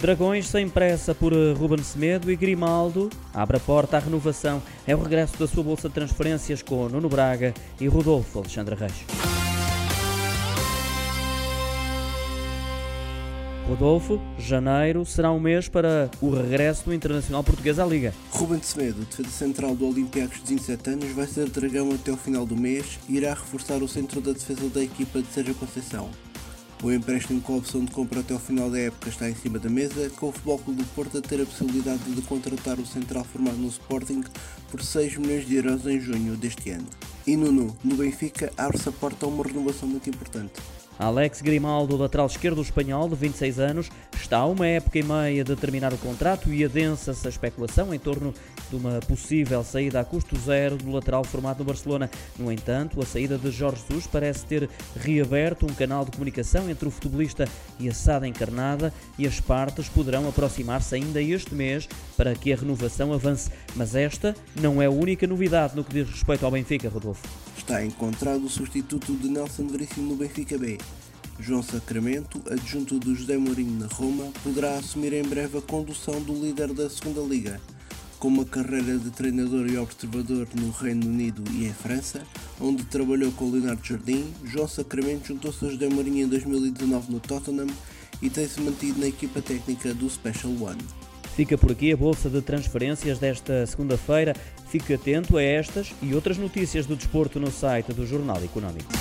Dragões sem pressa por eh, Ruben Semedo e Grimaldo abre a porta à renovação. É o regresso da sua bolsa de transferências com Nuno Braga e Rodolfo Alexandre Reis. Rodolfo, janeiro será um mês para o regresso do Internacional Português à Liga. Ruben Semedo, defesa central do Olympiacos de 27 anos, vai ser dragão até o final do mês e irá reforçar o centro da defesa da equipa de Sérgio Conceição. O empréstimo com a opção de compra até ao final da época está em cima da mesa, com o Futebol Clube do Porto a ter a possibilidade de contratar o central formado no Sporting por 6 milhões de euros em junho deste ano. E Nuno, no Benfica, abre-se a porta a uma renovação muito importante. Alex Grimaldo, lateral esquerdo espanhol de 26 anos, está a uma época e meia de terminar o contrato e adensa-se a especulação em torno de uma possível saída a custo zero do lateral formado no Barcelona. No entanto, a saída de Jorge Jesus parece ter reaberto um canal de comunicação entre o futebolista e a SAD encarnada e as partes poderão aproximar-se ainda este mês para que a renovação avance. Mas esta não é a única novidade no que diz respeito ao Benfica, Rodolfo. Está encontrado o substituto de Nelson Veríssimo no Benfica B. João Sacramento, adjunto do José Mourinho na Roma, poderá assumir em breve a condução do líder da Segunda Liga. Com uma carreira de treinador e observador no Reino Unido e em França, onde trabalhou com Leonardo Jardim, João Sacramento juntou-se a José Mourinho em 2019 no Tottenham e tem-se mantido na equipa técnica do Special One. Fica por aqui a bolsa de transferências desta segunda-feira. Fique atento a estas e outras notícias do desporto no site do Jornal Económico.